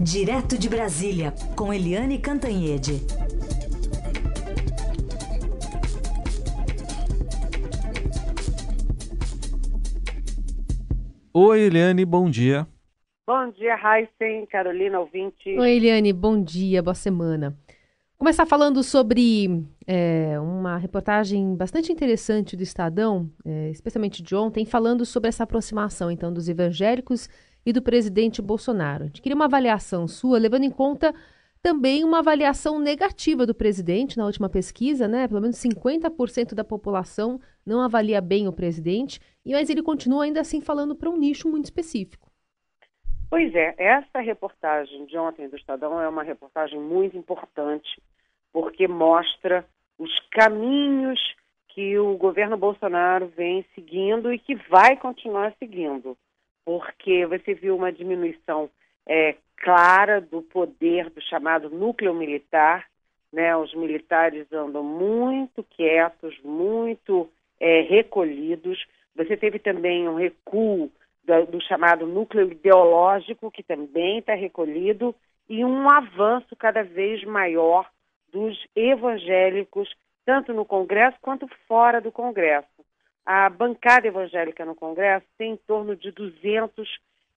Direto de Brasília, com Eliane Cantanhede. Oi, Eliane, bom dia. Bom dia, Heisen, Carolina, ouvinte. Oi, Eliane, bom dia, boa semana. Começar falando sobre é, uma reportagem bastante interessante do Estadão, é, especialmente de ontem, falando sobre essa aproximação então dos evangélicos e do presidente Bolsonaro. A gente queria uma avaliação sua, levando em conta também uma avaliação negativa do presidente na última pesquisa, né? Pelo menos 50% da população não avalia bem o presidente, mas ele continua ainda assim falando para um nicho muito específico. Pois é, essa reportagem de ontem do Estadão é uma reportagem muito importante, porque mostra os caminhos que o governo Bolsonaro vem seguindo e que vai continuar seguindo porque você viu uma diminuição é, clara do poder do chamado núcleo militar. Né? Os militares andam muito quietos, muito é, recolhidos. Você teve também um recuo do, do chamado núcleo ideológico, que também está recolhido, e um avanço cada vez maior dos evangélicos, tanto no Congresso quanto fora do Congresso. A bancada evangélica no Congresso tem em torno de 200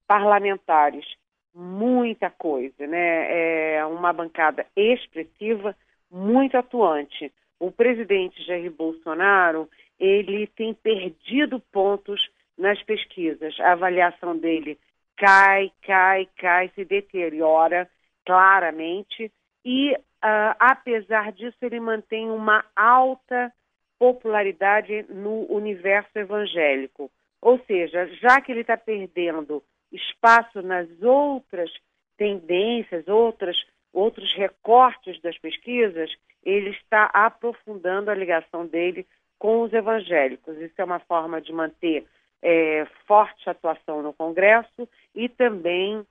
parlamentares. Muita coisa, né? É uma bancada expressiva, muito atuante. O presidente Jair Bolsonaro, ele tem perdido pontos nas pesquisas. A avaliação dele cai, cai, cai, se deteriora claramente e, uh, apesar disso, ele mantém uma alta popularidade no universo evangélico. Ou seja, já que ele está perdendo espaço nas outras tendências, outras, outros recortes das pesquisas, ele está aprofundando a ligação dele com os evangélicos. Isso é uma forma de manter é, forte atuação no Congresso e também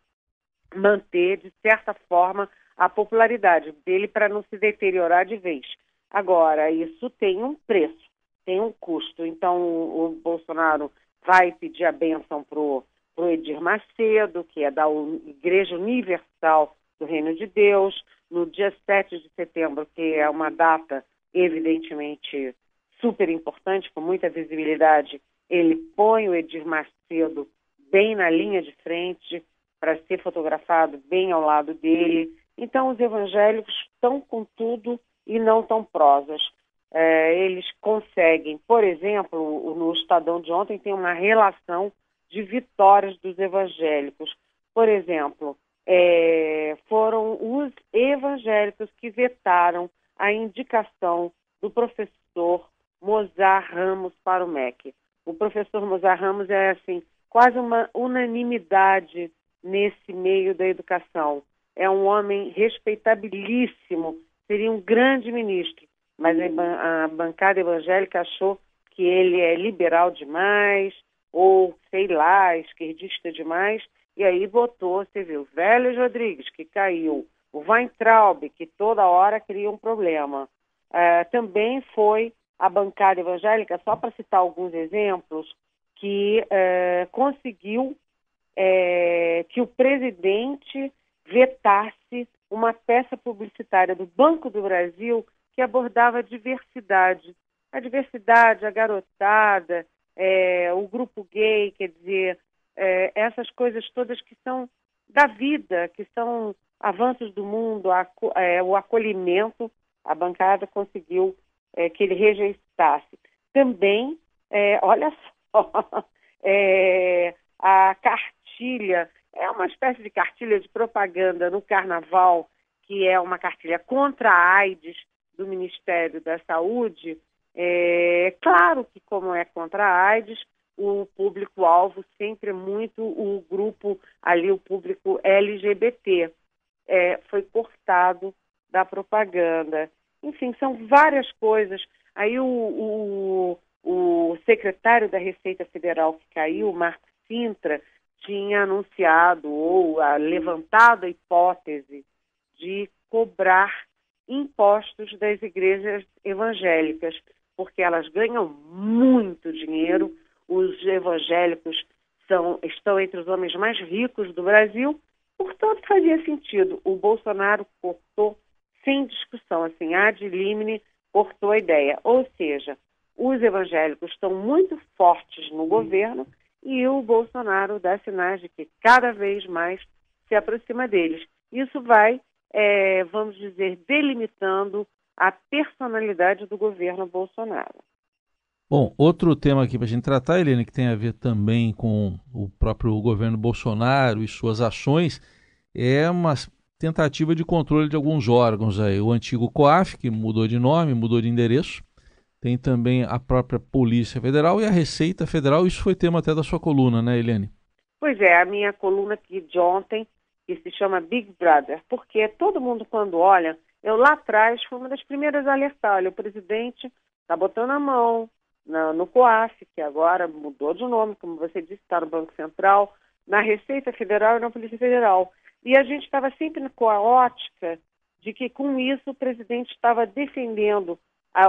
manter, de certa forma, a popularidade dele para não se deteriorar de vez. Agora, isso tem um preço, tem um custo. Então, o, Bolsonaro vai pedir a benção para o Edir Macedo, que é da Igreja Universal do Reino de Deus, no dia 7 de setembro, que é uma data evidentemente super importante, com muita visibilidade, ele põe o Edir Macedo bem na linha de frente para ser fotografado bem ao lado dele. Então, os evangélicos estão com tudo e não tão prosas. É, eles conseguem, por exemplo, no Estadão de ontem tem uma relação de vitórias dos evangélicos. Por exemplo, é, foram os evangélicos que vetaram a indicação do professor Mozart Ramos para o MEC. O professor Mozart Ramos é assim quase uma unanimidade nesse meio da educação. É um homem respeitabilíssimo seria um grande ministro, mas a bancada evangélica achou que ele é liberal demais, ou sei lá, esquerdista demais, e aí votou, você viu, Vélez Rodrigues, que caiu, o Weintraub, que toda hora cria um problema. É, também foi a bancada evangélica, só para citar alguns exemplos, que é, conseguiu é, que o presidente vetasse uma peça publicitária do Banco do Brasil que abordava a diversidade. A diversidade, a garotada, é, o grupo gay, quer dizer, é, essas coisas todas que são da vida, que são avanços do mundo, a, é, o acolhimento, a bancada conseguiu é, que ele rejeitasse. Também, é, olha só, é, a cartilha é uma espécie de cartilha de propaganda no carnaval, que é uma cartilha contra a AIDS do Ministério da Saúde. É claro que, como é contra a AIDS, o público-alvo sempre é muito o grupo ali, o público LGBT. É, foi cortado da propaganda. Enfim, são várias coisas. Aí o, o, o secretário da Receita Federal que caiu, Marco Sintra, tinha anunciado ou a, levantado a hipótese de cobrar impostos das igrejas evangélicas, porque elas ganham muito dinheiro, os evangélicos são, estão entre os homens mais ricos do Brasil Portanto, fazia sentido. O Bolsonaro cortou sem discussão, assim, ad limine, cortou a ideia. Ou seja, os evangélicos estão muito fortes no governo e o Bolsonaro dá sinais de que cada vez mais se aproxima deles. Isso vai, é, vamos dizer, delimitando a personalidade do governo Bolsonaro. Bom, outro tema aqui para a gente tratar, Helene, que tem a ver também com o próprio governo Bolsonaro e suas ações, é uma tentativa de controle de alguns órgãos aí. O antigo COAF, que mudou de nome, mudou de endereço, tem também a própria Polícia Federal e a Receita Federal. Isso foi tema até da sua coluna, né, Helene? Pois é, a minha coluna aqui de ontem, que se chama Big Brother, porque todo mundo quando olha, eu lá atrás fui uma das primeiras a alertar, olha, o presidente está botando a mão, na, no COAF, que agora mudou de nome, como você disse, está no Banco Central, na Receita Federal e na Polícia Federal. E a gente estava sempre com a ótica de que, com isso, o presidente estava defendendo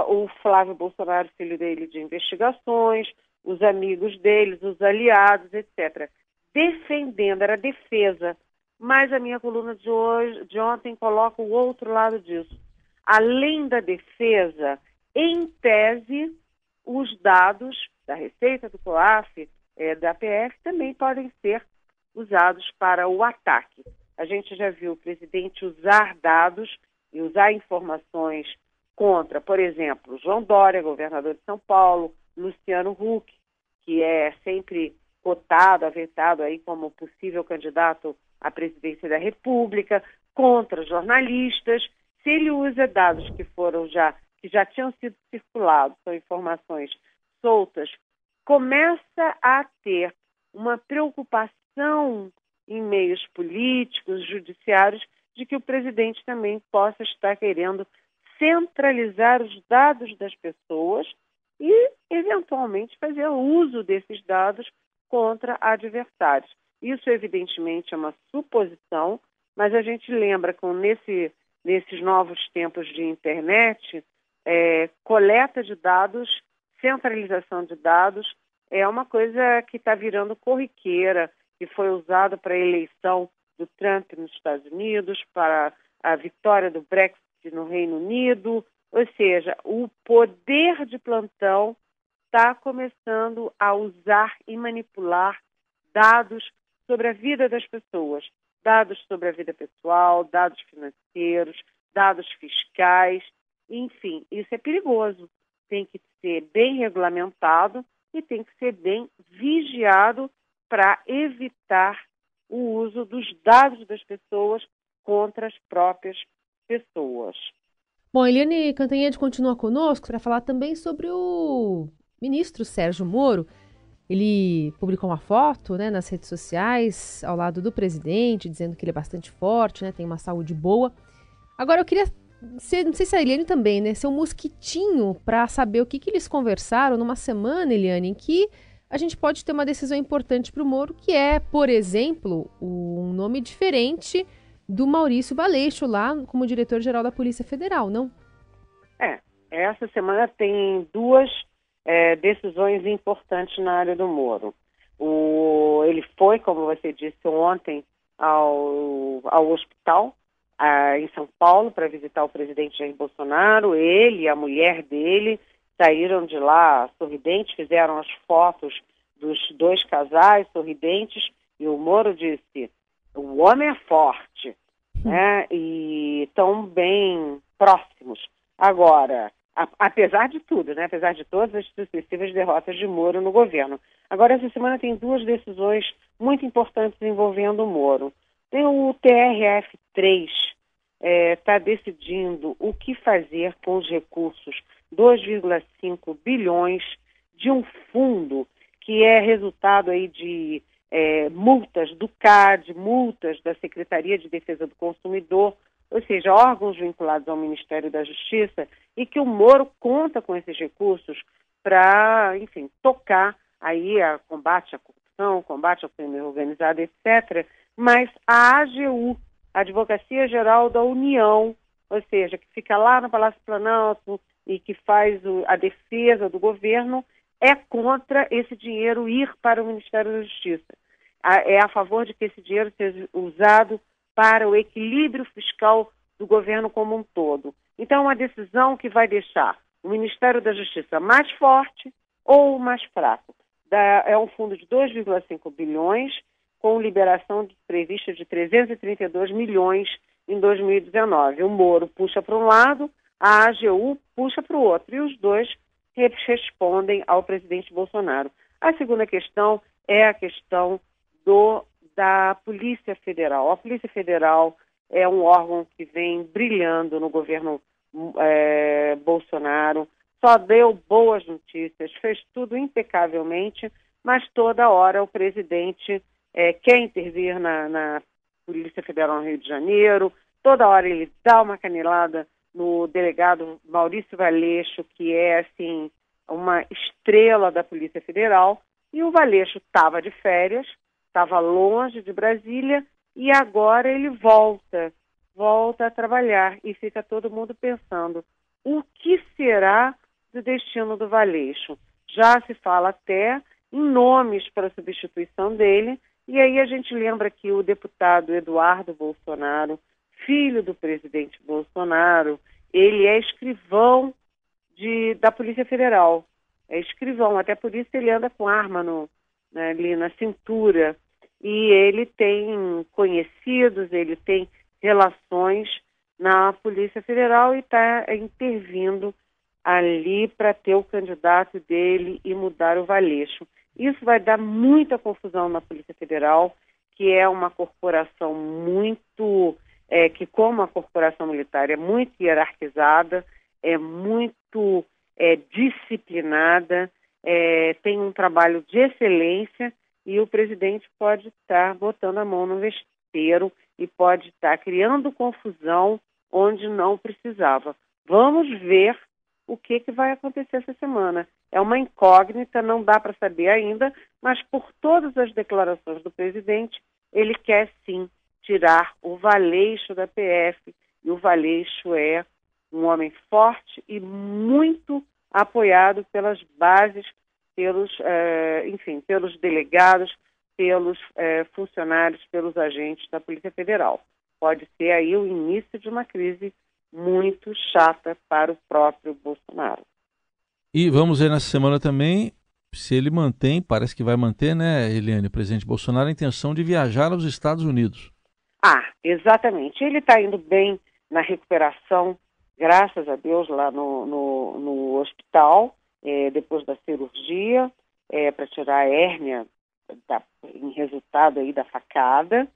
o Flávio Bolsonaro, filho dele, de investigações, os amigos deles, os aliados, etc. Defendendo, era defesa. Mas a minha coluna de hoje, de ontem, coloca o outro lado disso. Além da defesa, em tese, os dados da Receita, do COAF, é, da PF, também podem ser usados para o ataque. A gente já viu o presidente usar dados e usar informações contra, por exemplo, João Dória, governador de São Paulo, Luciano Huck, que é sempre cotado, avetado aí como possível candidato à presidência da República, contra jornalistas. Se ele usa dados que foram já que já tinham sido circulados, são informações soltas, começa a ter uma preocupação em meios políticos, judiciários, de que o presidente também possa estar querendo centralizar os dados das pessoas e, eventualmente, fazer uso desses dados contra adversários. Isso, evidentemente, é uma suposição, mas a gente lembra que nesse, nesses novos tempos de internet, é, coleta de dados, centralização de dados, é uma coisa que está virando corriqueira, que foi usada para a eleição do Trump nos Estados Unidos, para a vitória do Brexit no Reino Unido, ou seja, o poder de plantão está começando a usar e manipular dados sobre a vida das pessoas, dados sobre a vida pessoal, dados financeiros, dados fiscais, enfim, isso é perigoso. Tem que ser bem regulamentado e tem que ser bem vigiado para evitar o uso dos dados das pessoas contra as próprias pessoas. Bom, Eliane Cantanhede continua conosco para falar também sobre o ministro Sérgio Moro. Ele publicou uma foto né, nas redes sociais ao lado do presidente, dizendo que ele é bastante forte, né, tem uma saúde boa. Agora eu queria ser, não sei se a Eliane também, né? Ser um mosquitinho para saber o que, que eles conversaram numa semana, Eliane, em que a gente pode ter uma decisão importante para o Moro, que é, por exemplo, um nome diferente do Maurício Baleixo lá como diretor-geral da Polícia Federal, não? É, essa semana tem duas é, decisões importantes na área do Moro. O, ele foi, como você disse ontem, ao, ao hospital em São Paulo para visitar o presidente Jair Bolsonaro. Ele e a mulher dele saíram de lá sorridentes, fizeram as fotos dos dois casais sorridentes e o Moro disse: o homem é forte, né? E estão bem próximos. Agora, a, apesar de tudo, né? Apesar de todas as sucessivas derrotas de Moro no governo. Agora, essa semana tem duas decisões muito importantes envolvendo o Moro. Tem o TRF3, está é, tá decidindo o que fazer com os recursos 2,5 bilhões de um fundo que é resultado aí de é, multas do CAD, multas da Secretaria de Defesa do Consumidor, ou seja, órgãos vinculados ao Ministério da Justiça, e que o Moro conta com esses recursos para, enfim, tocar aí a combate à corrupção, combate ao crime organizado, etc. Mas a AGU, Advocacia Geral da União, ou seja, que fica lá no Palácio Planalto e que faz o, a defesa do governo, é contra esse dinheiro ir para o Ministério da Justiça. É a favor de que esse dinheiro seja usado para o equilíbrio fiscal do governo como um todo. Então, é uma decisão que vai deixar o Ministério da Justiça mais forte ou mais fraco. é um fundo de 2,5 bilhões, com liberação prevista de 332 milhões em 2019. O Moro puxa para um lado, a AGU puxa para o outro, e os dois respondem ao presidente Bolsonaro. A segunda questão é a questão do, da Polícia Federal. A Polícia Federal é um órgão que vem brilhando no governo é, Bolsonaro, só deu boas notícias, fez tudo impecavelmente, mas toda hora o presidente é, quer intervir na, na Polícia Federal no Rio de Janeiro, toda hora ele dá uma canelada no delegado Maurício Valeixo, que é assim uma estrela da Polícia Federal, e o Valeixo estava de férias, estava longe de Brasília e agora ele volta, volta a trabalhar e fica todo mundo pensando o que será do destino do Valeixo. Já se fala até em nomes para substituição dele, e aí a gente lembra que o deputado Eduardo Bolsonaro, filho do presidente Bolsonaro, ele é escrivão de, da Polícia Federal. É escrivão, até por isso ele anda com arma no, né, ali na cintura. E ele tem conhecidos, ele tem relações na Polícia Federal e está intervindo ali para ter o candidato dele e mudar o Valeixo. Isso vai dar muita confusão na Polícia Federal, que é uma corporação muito, é, que como a corporação militar é muito hierarquizada, é muito é, disciplinada, é, tem um trabalho de excelência e o presidente pode estar botando a mão no vesteiro e pode estar criando confusão onde não precisava. Vamos ver o que, que vai acontecer essa semana. É uma incógnita, não dá para saber ainda, mas por todas as declarações do presidente, ele quer sim tirar o Valeixo da PF. E o Valeixo é um homem forte e muito apoiado pelas bases, pelos, eh, enfim, pelos delegados, pelos eh, funcionários, pelos agentes da Polícia Federal. Pode ser aí o início de uma crise muito chata para o próprio Bolsonaro. E vamos ver nessa semana também se ele mantém, parece que vai manter, né, Eliane, o presidente Bolsonaro, a intenção de viajar aos Estados Unidos. Ah, exatamente. Ele está indo bem na recuperação, graças a Deus, lá no, no, no hospital, é, depois da cirurgia, é, para tirar a hérnia da, em resultado aí da facada.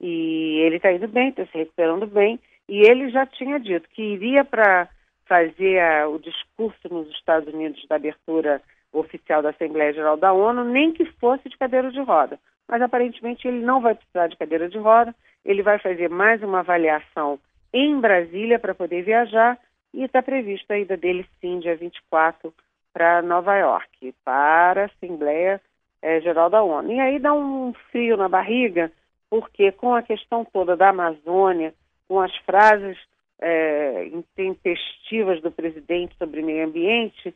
E ele está indo bem, está se recuperando bem. E ele já tinha dito que iria para fazer a, o discurso nos Estados Unidos da abertura oficial da Assembleia Geral da ONU, nem que fosse de cadeira de roda. Mas aparentemente ele não vai precisar de cadeira de roda, ele vai fazer mais uma avaliação em Brasília para poder viajar e está previsto a ida dele sim, dia 24, para Nova York, para a Assembleia é, Geral da ONU. E aí dá um frio na barriga, porque com a questão toda da Amazônia, com as frases é, intempestivas do presidente sobre meio ambiente,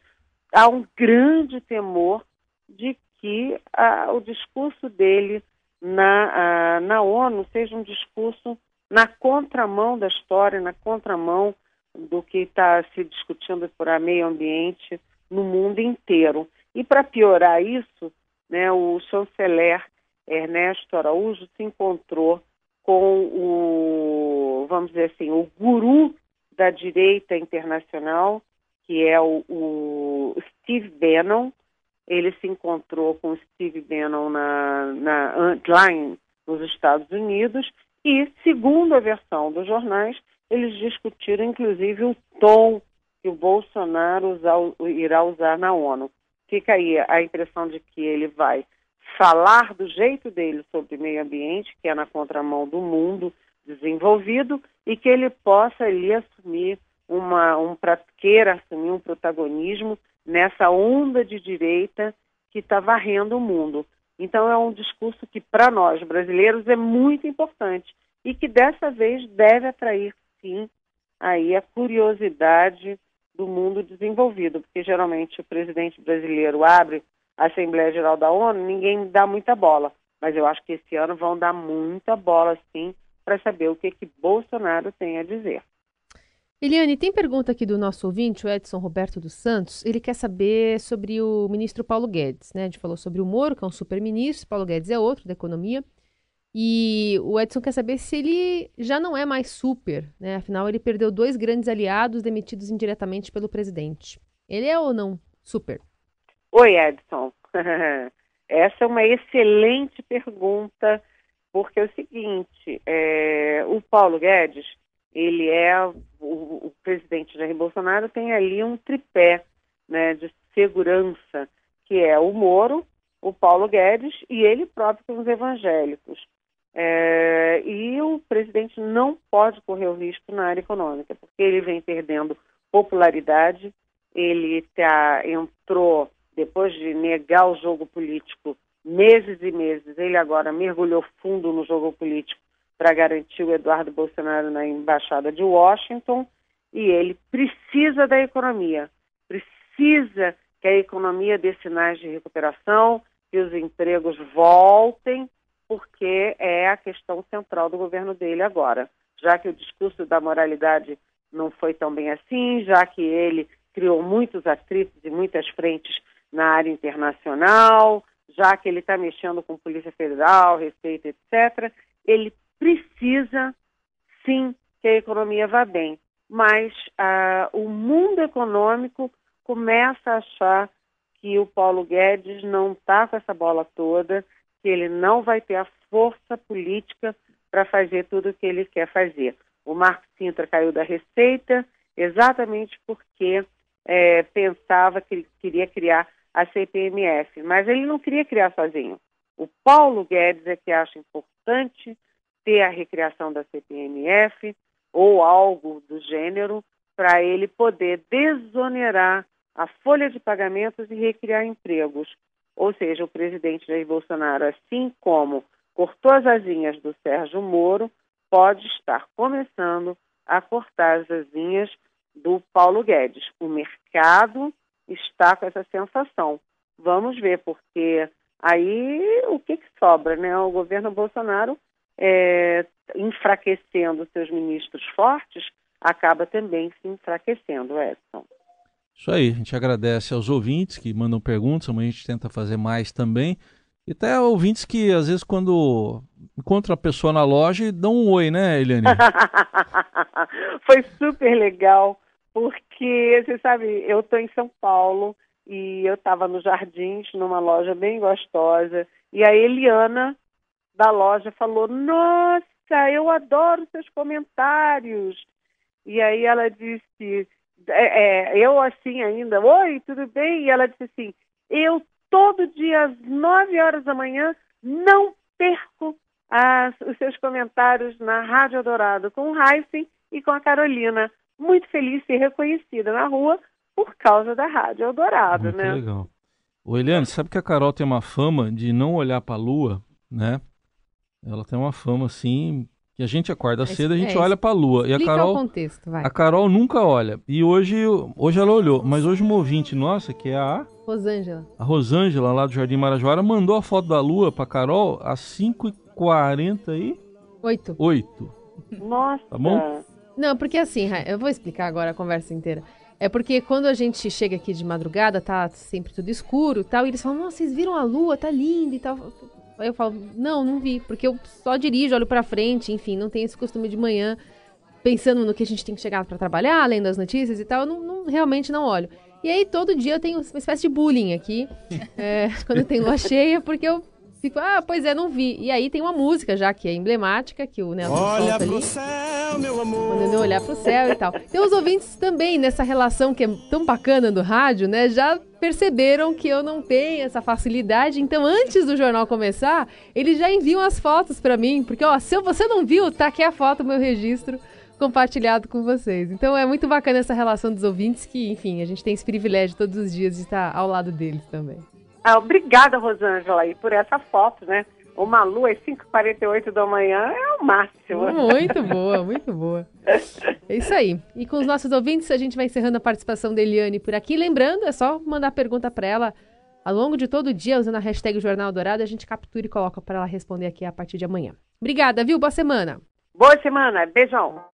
há um grande temor de que a, o discurso dele na, a, na ONU seja um discurso na contramão da história, na contramão do que está se discutindo por meio ambiente no mundo inteiro. E para piorar isso, né, o chanceler Ernesto Araújo se encontrou com o, vamos dizer assim, o guru da direita internacional, que é o, o Steve Bannon. Ele se encontrou com o Steve Bannon na, na, lá em, nos Estados Unidos e, segundo a versão dos jornais, eles discutiram inclusive o tom que o Bolsonaro usar, irá usar na ONU. Fica aí a impressão de que ele vai falar do jeito dele sobre meio ambiente, que é na contramão do mundo desenvolvido, e que ele possa ali assumir uma, um queira assumir um protagonismo nessa onda de direita que está varrendo o mundo. Então é um discurso que para nós brasileiros é muito importante e que dessa vez deve atrair sim aí a curiosidade do mundo desenvolvido, porque geralmente o presidente brasileiro abre a Assembleia Geral da ONU, ninguém dá muita bola. Mas eu acho que esse ano vão dar muita bola, sim, para saber o que, que Bolsonaro tem a dizer. Eliane, tem pergunta aqui do nosso ouvinte, o Edson Roberto dos Santos. Ele quer saber sobre o ministro Paulo Guedes. Né? A gente falou sobre o Moro, que é um super-ministro, Paulo Guedes é outro da economia. E o Edson quer saber se ele já não é mais super, né? Afinal, ele perdeu dois grandes aliados demitidos indiretamente pelo presidente. Ele é ou não super? Oi, Edson. Essa é uma excelente pergunta, porque é o seguinte: é, o Paulo Guedes ele é o, o, presidente Jair Bolsonaro tem ali um tripé né, de segurança que é o Moro, o Paulo Guedes e ele próprio com os evangélicos. É, e o presidente não pode correr o risco na área econômica, porque ele vem perdendo popularidade, ele tá, entrou, depois de negar o jogo político meses e meses, ele agora mergulhou fundo no jogo político para garantir o Eduardo Bolsonaro na embaixada de Washington e ele precisa da economia, precisa que a economia dê sinais de recuperação, que os empregos voltem, porque é a questão central do governo dele agora. Já que o discurso da moralidade não foi tão bem assim, já que ele criou muitos atritos e muitas frentes na área internacional, já que ele está mexendo com Polícia Federal, Receita, etc., ele precisa sim que a economia vá bem, mas ah, o mundo econômico começa a achar que o Paulo Guedes não está com essa bola toda, que ele não vai ter a força política para fazer tudo o que ele quer fazer. O Marco Sintra caiu da Receita exatamente porque é, pensava que ele queria criar a CPMF, mas ele não queria criar sozinho. O Paulo Guedes é que acha importante ter a recriação da CPMF ou algo do gênero para ele poder desonerar a folha de pagamentos e recriar empregos. Ou seja, o presidente Jair Bolsonaro, assim como cortou as asinhas do Sérgio Moro, pode estar começando a cortar as asinhas do Paulo Guedes. O mercado está com essa sensação. Vamos ver, porque aí o que, que sobra, né? O governo Bolsonaro é, enfraquecendo seus ministros fortes, acaba também se enfraquecendo, Edson. Isso aí, a gente agradece aos ouvintes que mandam perguntas, amanhã a gente tenta fazer mais também. E até ouvintes que, às vezes, quando encontra a pessoa na loja, dão um oi, né, Eliane? Foi super legal, porque, você sabe, eu estou em São Paulo e eu estava no Jardins, numa loja bem gostosa, e a Eliana da loja falou: Nossa, eu adoro seus comentários. E aí ela disse: é, é, Eu assim ainda, oi, tudo bem? E ela disse assim: Eu todo dia às 9 horas da manhã não perco as, os seus comentários na Rádio Dourado com o Heisen e com a Carolina. Muito feliz de ser reconhecida na rua por causa da Rádio Eldorado, Muito né? legal. O Eliane, sabe que a Carol tem uma fama de não olhar para a lua, né? Ela tem uma fama assim que a gente acorda é, cedo, a gente é, olha para a lua. E a Carol, contexto, a Carol nunca olha. E hoje, hoje ela olhou, mas hoje uma ouvinte nossa, que é a Rosângela. A Rosângela lá do Jardim Marajoara mandou a foto da lua para Carol às 5h40 e Oito. Oito. Nossa. Tá bom? Não, porque assim, eu vou explicar agora a conversa inteira. É porque quando a gente chega aqui de madrugada, tá sempre tudo escuro e tal, e eles falam, nossa, vocês viram a lua, tá linda e tal. Aí eu falo, não, não vi, porque eu só dirijo, olho para frente, enfim, não tenho esse costume de manhã pensando no que a gente tem que chegar para trabalhar, além das notícias e tal, eu não, não, realmente não olho. E aí todo dia eu tenho uma espécie de bullying aqui, é, quando tem lua cheia, porque eu Fico, ah, pois é, não vi. E aí tem uma música já que é emblemática, que o Nelson Olha solta ali. Céu, meu amor. Mandando olhar pro céu e tal. Tem os ouvintes também nessa relação que é tão bacana do rádio, né? Já perceberam que eu não tenho essa facilidade. Então, antes do jornal começar, eles já enviam as fotos para mim. Porque, ó, se você não viu, tá aqui a foto, meu registro compartilhado com vocês. Então é muito bacana essa relação dos ouvintes que, enfim, a gente tem esse privilégio todos os dias de estar ao lado deles também. Ah, obrigada, Rosângela, aí, por essa foto, né? Uma lua às 5h48 da manhã é o máximo. Muito boa, muito boa. É isso aí. E com os nossos ouvintes, a gente vai encerrando a participação da Eliane por aqui. Lembrando, é só mandar pergunta para ela ao longo de todo o dia, usando a hashtag Jornal Dourado, a gente captura e coloca para ela responder aqui a partir de amanhã. Obrigada, viu? Boa semana. Boa semana. Beijão.